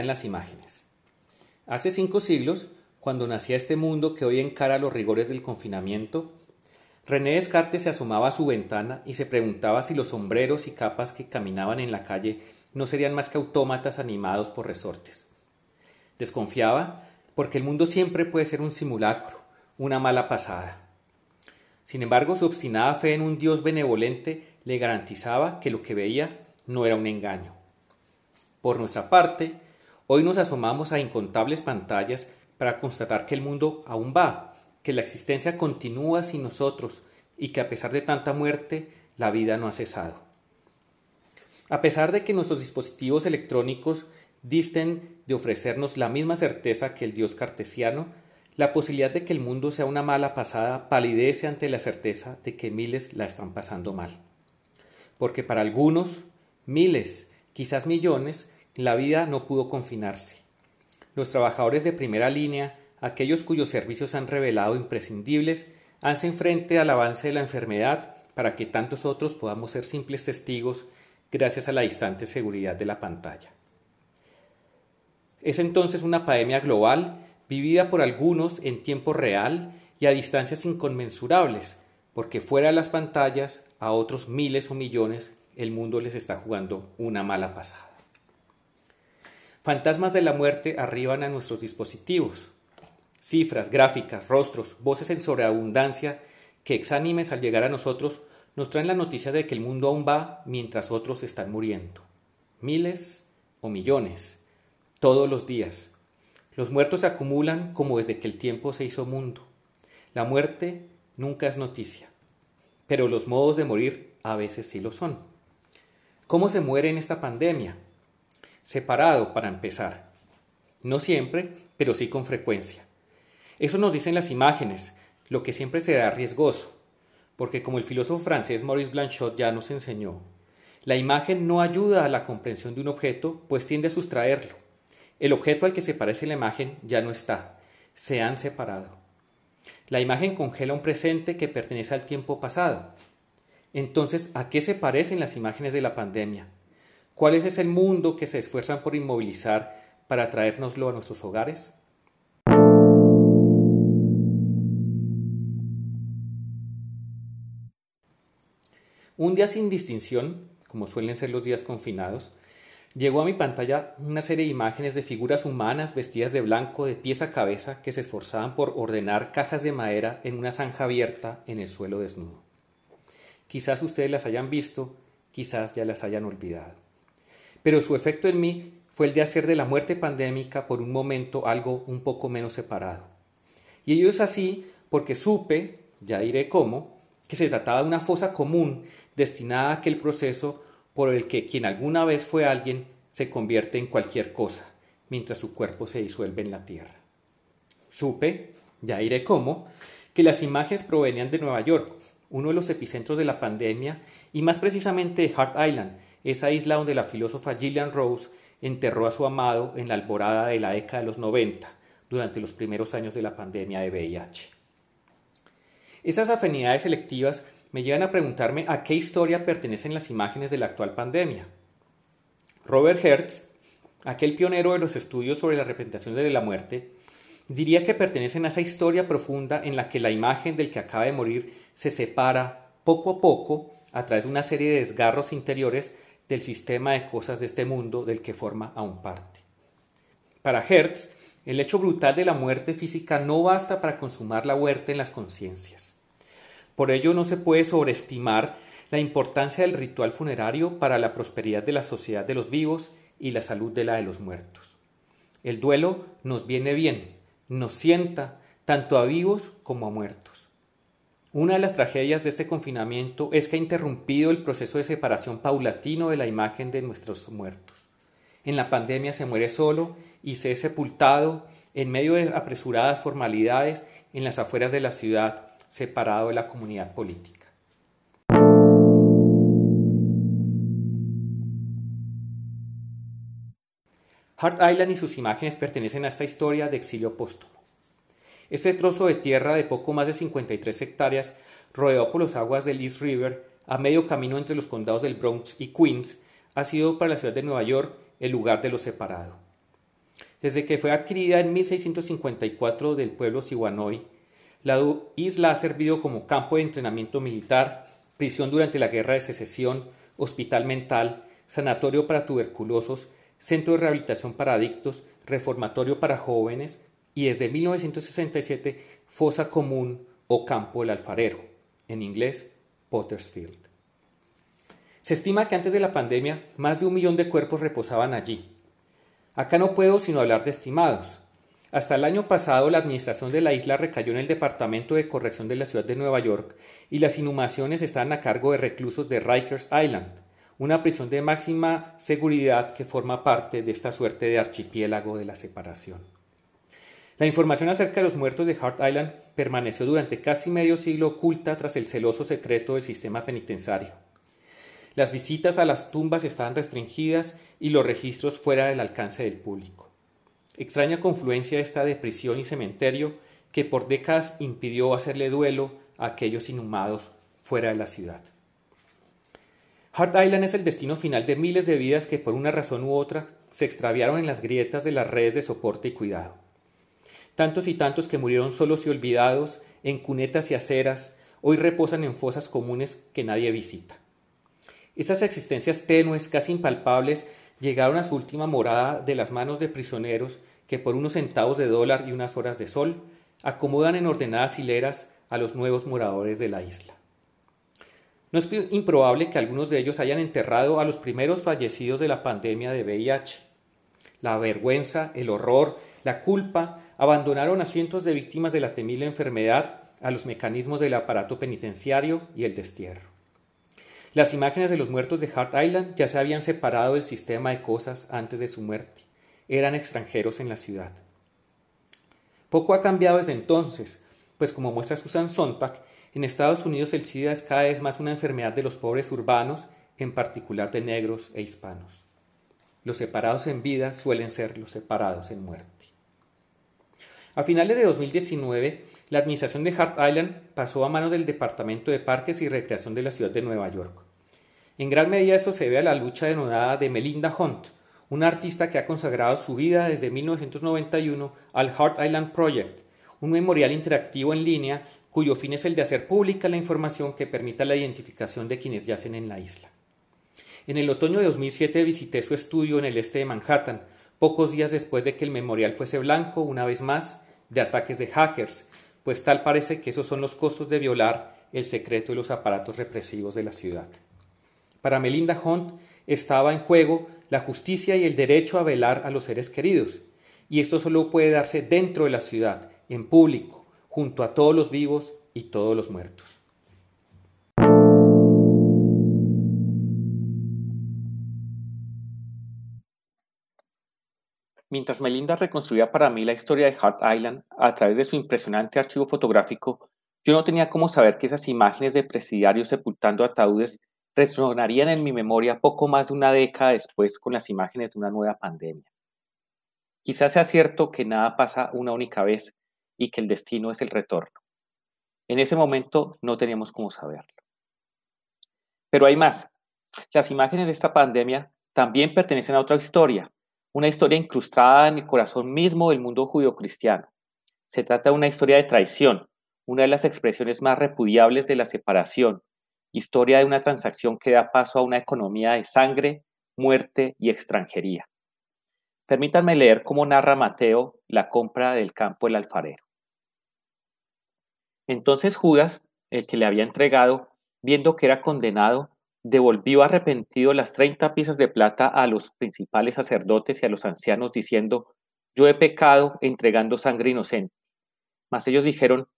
en las imágenes. Hace cinco siglos, cuando nacía este mundo que hoy encara los rigores del confinamiento, René Descartes se asomaba a su ventana y se preguntaba si los sombreros y capas que caminaban en la calle no serían más que autómatas animados por resortes. Desconfiaba porque el mundo siempre puede ser un simulacro, una mala pasada. Sin embargo, su obstinada fe en un Dios benevolente le garantizaba que lo que veía no era un engaño. Por nuestra parte, hoy nos asomamos a incontables pantallas para constatar que el mundo aún va, que la existencia continúa sin nosotros y que a pesar de tanta muerte, la vida no ha cesado. A pesar de que nuestros dispositivos electrónicos disten de ofrecernos la misma certeza que el Dios cartesiano, la posibilidad de que el mundo sea una mala pasada palidece ante la certeza de que miles la están pasando mal. Porque para algunos, miles, quizás millones, la vida no pudo confinarse. Los trabajadores de primera línea, aquellos cuyos servicios han revelado imprescindibles, hacen frente al avance de la enfermedad para que tantos otros podamos ser simples testigos gracias a la distante seguridad de la pantalla. Es entonces una pandemia global vivida por algunos en tiempo real y a distancias inconmensurables, porque fuera de las pantallas, a otros miles o millones, el mundo les está jugando una mala pasada. Fantasmas de la muerte arriban a nuestros dispositivos. Cifras, gráficas, rostros, voces en sobreabundancia que exánimes al llegar a nosotros nos traen la noticia de que el mundo aún va mientras otros están muriendo. Miles o millones, todos los días, los muertos se acumulan como desde que el tiempo se hizo mundo. La muerte nunca es noticia, pero los modos de morir a veces sí lo son. ¿Cómo se muere en esta pandemia? Separado, para empezar. No siempre, pero sí con frecuencia. Eso nos dicen las imágenes, lo que siempre será riesgoso, porque como el filósofo francés Maurice Blanchot ya nos enseñó, la imagen no ayuda a la comprensión de un objeto, pues tiende a sustraerlo. El objeto al que se parece la imagen ya no está, se han separado. La imagen congela un presente que pertenece al tiempo pasado. Entonces, ¿a qué se parecen las imágenes de la pandemia? ¿Cuál es ese mundo que se esfuerzan por inmovilizar para traérnoslo a nuestros hogares? Un día sin distinción, como suelen ser los días confinados, Llegó a mi pantalla una serie de imágenes de figuras humanas vestidas de blanco de pies a cabeza que se esforzaban por ordenar cajas de madera en una zanja abierta en el suelo desnudo. Quizás ustedes las hayan visto, quizás ya las hayan olvidado. Pero su efecto en mí fue el de hacer de la muerte pandémica por un momento algo un poco menos separado. Y ello es así porque supe, ya diré cómo, que se trataba de una fosa común destinada a aquel proceso por el que quien alguna vez fue alguien se convierte en cualquier cosa, mientras su cuerpo se disuelve en la tierra. Supe, ya diré cómo, que las imágenes provenían de Nueva York, uno de los epicentros de la pandemia, y más precisamente de Hart Island, esa isla donde la filósofa Gillian Rose enterró a su amado en la alborada de la década de los 90, durante los primeros años de la pandemia de VIH. Esas afinidades selectivas me llevan a preguntarme a qué historia pertenecen las imágenes de la actual pandemia. Robert Hertz, aquel pionero de los estudios sobre la representación de la muerte, diría que pertenecen a esa historia profunda en la que la imagen del que acaba de morir se separa poco a poco a través de una serie de desgarros interiores del sistema de cosas de este mundo del que forma aún parte. Para Hertz, el hecho brutal de la muerte física no basta para consumar la muerte en las conciencias. Por ello no se puede sobreestimar la importancia del ritual funerario para la prosperidad de la sociedad de los vivos y la salud de la de los muertos. El duelo nos viene bien, nos sienta tanto a vivos como a muertos. Una de las tragedias de este confinamiento es que ha interrumpido el proceso de separación paulatino de la imagen de nuestros muertos. En la pandemia se muere solo y se es sepultado en medio de apresuradas formalidades en las afueras de la ciudad separado de la comunidad política. Hart Island y sus imágenes pertenecen a esta historia de exilio póstumo. Este trozo de tierra de poco más de 53 hectáreas, rodeado por las aguas del East River, a medio camino entre los condados del Bronx y Queens, ha sido para la ciudad de Nueva York el lugar de lo separado. Desde que fue adquirida en 1654 del pueblo Siwanoy, la isla ha servido como campo de entrenamiento militar, prisión durante la Guerra de Secesión, hospital mental, sanatorio para tuberculosos, centro de rehabilitación para adictos, reformatorio para jóvenes y desde 1967 fosa común o campo del alfarero, en inglés Pottersfield. Se estima que antes de la pandemia más de un millón de cuerpos reposaban allí, Acá no puedo sino hablar de estimados. Hasta el año pasado la administración de la isla recayó en el Departamento de Corrección de la Ciudad de Nueva York y las inhumaciones estaban a cargo de reclusos de Rikers Island, una prisión de máxima seguridad que forma parte de esta suerte de archipiélago de la separación. La información acerca de los muertos de Hart Island permaneció durante casi medio siglo oculta tras el celoso secreto del sistema penitenciario. Las visitas a las tumbas estaban restringidas y los registros fuera del alcance del público. Extraña confluencia esta de prisión y cementerio que por décadas impidió hacerle duelo a aquellos inhumados fuera de la ciudad. Hart Island es el destino final de miles de vidas que por una razón u otra se extraviaron en las grietas de las redes de soporte y cuidado. Tantos y tantos que murieron solos y olvidados en cunetas y aceras hoy reposan en fosas comunes que nadie visita. Esas existencias tenues, casi impalpables, llegaron a su última morada de las manos de prisioneros que por unos centavos de dólar y unas horas de sol acomodan en ordenadas hileras a los nuevos moradores de la isla. No es improbable que algunos de ellos hayan enterrado a los primeros fallecidos de la pandemia de VIH. La vergüenza, el horror, la culpa abandonaron a cientos de víctimas de la temible enfermedad a los mecanismos del aparato penitenciario y el destierro. Las imágenes de los muertos de Hart Island ya se habían separado del sistema de cosas antes de su muerte. Eran extranjeros en la ciudad. Poco ha cambiado desde entonces, pues como muestra Susan Sontag, en Estados Unidos el SIDA es cada vez más una enfermedad de los pobres urbanos, en particular de negros e hispanos. Los separados en vida suelen ser los separados en muerte. A finales de 2019, la administración de Hart Island pasó a manos del Departamento de Parques y Recreación de la ciudad de Nueva York. En gran medida esto se debe a la lucha denodada de Melinda Hunt, una artista que ha consagrado su vida desde 1991 al Hart Island Project, un memorial interactivo en línea cuyo fin es el de hacer pública la información que permita la identificación de quienes yacen en la isla. En el otoño de 2007 visité su estudio en el este de Manhattan, pocos días después de que el memorial fuese blanco, una vez más, de ataques de hackers, pues tal parece que esos son los costos de violar el secreto de los aparatos represivos de la ciudad. Para Melinda Hunt estaba en juego la justicia y el derecho a velar a los seres queridos, y esto solo puede darse dentro de la ciudad, en público, junto a todos los vivos y todos los muertos. Mientras Melinda reconstruía para mí la historia de Hart Island a través de su impresionante archivo fotográfico, yo no tenía cómo saber que esas imágenes de presidiarios sepultando ataúdes resonarían en mi memoria poco más de una década después con las imágenes de una nueva pandemia. Quizás sea cierto que nada pasa una única vez y que el destino es el retorno. En ese momento no teníamos cómo saberlo. Pero hay más. Las imágenes de esta pandemia también pertenecen a otra historia, una historia incrustada en el corazón mismo del mundo judio-cristiano. Se trata de una historia de traición, una de las expresiones más repudiables de la separación, historia de una transacción que da paso a una economía de sangre, muerte y extranjería. Permítanme leer cómo narra Mateo la compra del campo del alfarero. Entonces Judas, el que le había entregado, viendo que era condenado, devolvió arrepentido las treinta piezas de plata a los principales sacerdotes y a los ancianos, diciendo, Yo he pecado entregando sangre inocente. Mas ellos dijeron,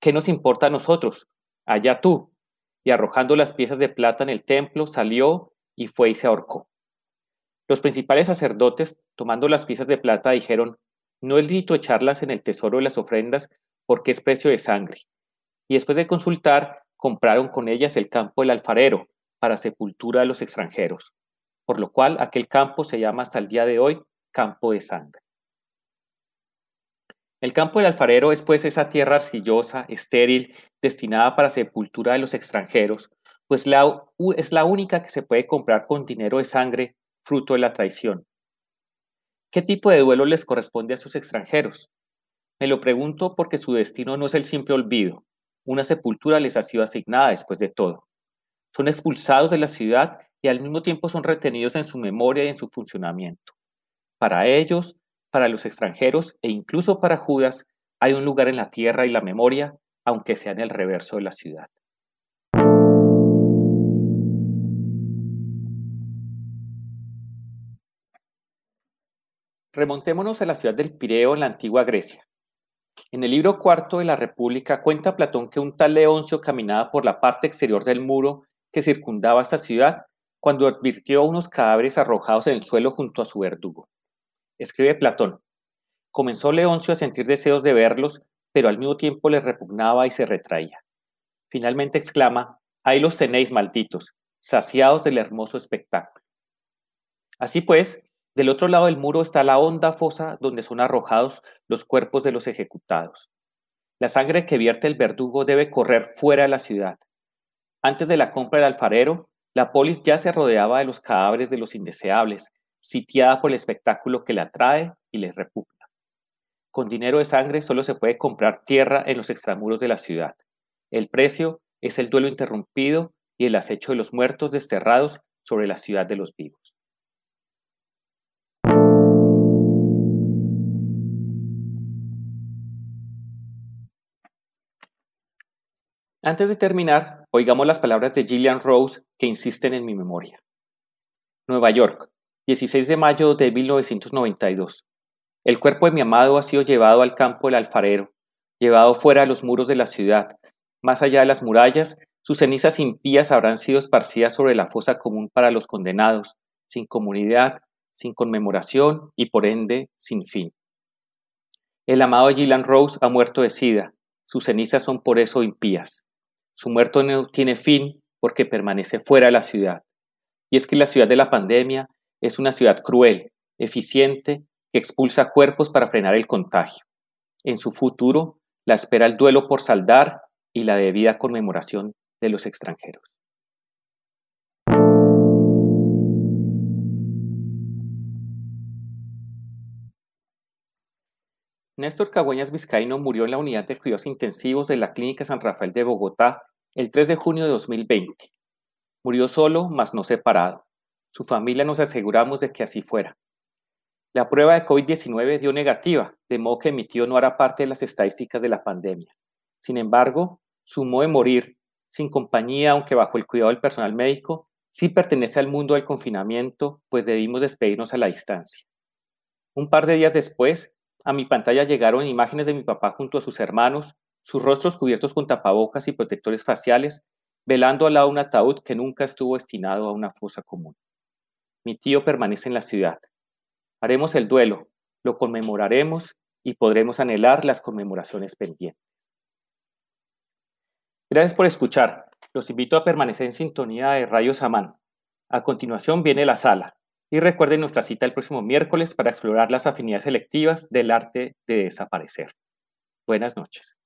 ¿qué nos importa a nosotros? Allá tú. Y arrojando las piezas de plata en el templo, salió y fue y se ahorcó. Los principales sacerdotes, tomando las piezas de plata, dijeron, No es lícito echarlas en el tesoro de las ofrendas, porque es precio de sangre. Y después de consultar, compraron con ellas el campo del alfarero, para sepultura de los extranjeros, por lo cual aquel campo se llama hasta el día de hoy campo de sangre. El campo del alfarero es pues esa tierra arcillosa, estéril, destinada para sepultura de los extranjeros, pues es la única que se puede comprar con dinero de sangre, fruto de la traición. ¿Qué tipo de duelo les corresponde a sus extranjeros? Me lo pregunto porque su destino no es el simple olvido. Una sepultura les ha sido asignada después de todo. Son expulsados de la ciudad y al mismo tiempo son retenidos en su memoria y en su funcionamiento. Para ellos, para los extranjeros e incluso para Judas, hay un lugar en la tierra y la memoria, aunque sea en el reverso de la ciudad. Remontémonos a la ciudad del Pireo en la antigua Grecia. En el libro cuarto de la República cuenta Platón que un tal Leoncio caminaba por la parte exterior del muro que circundaba esta ciudad cuando advirtió unos cadáveres arrojados en el suelo junto a su verdugo. Escribe Platón, comenzó Leoncio a sentir deseos de verlos, pero al mismo tiempo les repugnaba y se retraía. Finalmente exclama, ahí los tenéis, malditos, saciados del hermoso espectáculo. Así pues, del otro lado del muro está la honda fosa donde son arrojados los cuerpos de los ejecutados. La sangre que vierte el verdugo debe correr fuera de la ciudad. Antes de la compra del alfarero, la polis ya se rodeaba de los cadáveres de los indeseables, sitiada por el espectáculo que le atrae y les repugna. Con dinero de sangre solo se puede comprar tierra en los extramuros de la ciudad. El precio es el duelo interrumpido y el acecho de los muertos desterrados sobre la ciudad de los vivos. Antes de terminar, oigamos las palabras de Gillian Rose que insisten en mi memoria. Nueva York, 16 de mayo de 1992. El cuerpo de mi amado ha sido llevado al campo del alfarero, llevado fuera de los muros de la ciudad. Más allá de las murallas, sus cenizas impías habrán sido esparcidas sobre la fosa común para los condenados, sin comunidad, sin conmemoración y por ende sin fin. El amado Gillian Rose ha muerto de sida, sus cenizas son por eso impías. Su muerto no tiene fin porque permanece fuera de la ciudad. Y es que la ciudad de la pandemia es una ciudad cruel, eficiente, que expulsa cuerpos para frenar el contagio. En su futuro la espera el duelo por saldar y la debida conmemoración de los extranjeros. Néstor Cagüeñas Vizcaíno murió en la unidad de cuidados intensivos de la Clínica San Rafael de Bogotá el 3 de junio de 2020. Murió solo, mas no separado. Su familia nos aseguramos de que así fuera. La prueba de COVID-19 dio negativa, de modo que mi tío no hará parte de las estadísticas de la pandemia. Sin embargo, su modo de morir, sin compañía, aunque bajo el cuidado del personal médico, sí pertenece al mundo del confinamiento, pues debimos despedirnos a la distancia. Un par de días después, a mi pantalla llegaron imágenes de mi papá junto a sus hermanos, sus rostros cubiertos con tapabocas y protectores faciales, velando al lado un ataúd que nunca estuvo destinado a una fosa común. Mi tío permanece en la ciudad. Haremos el duelo, lo conmemoraremos y podremos anhelar las conmemoraciones pendientes. Gracias por escuchar. Los invito a permanecer en sintonía de Rayos Amán. A continuación viene la sala, y recuerden nuestra cita el próximo miércoles para explorar las afinidades selectivas del arte de desaparecer. Buenas noches.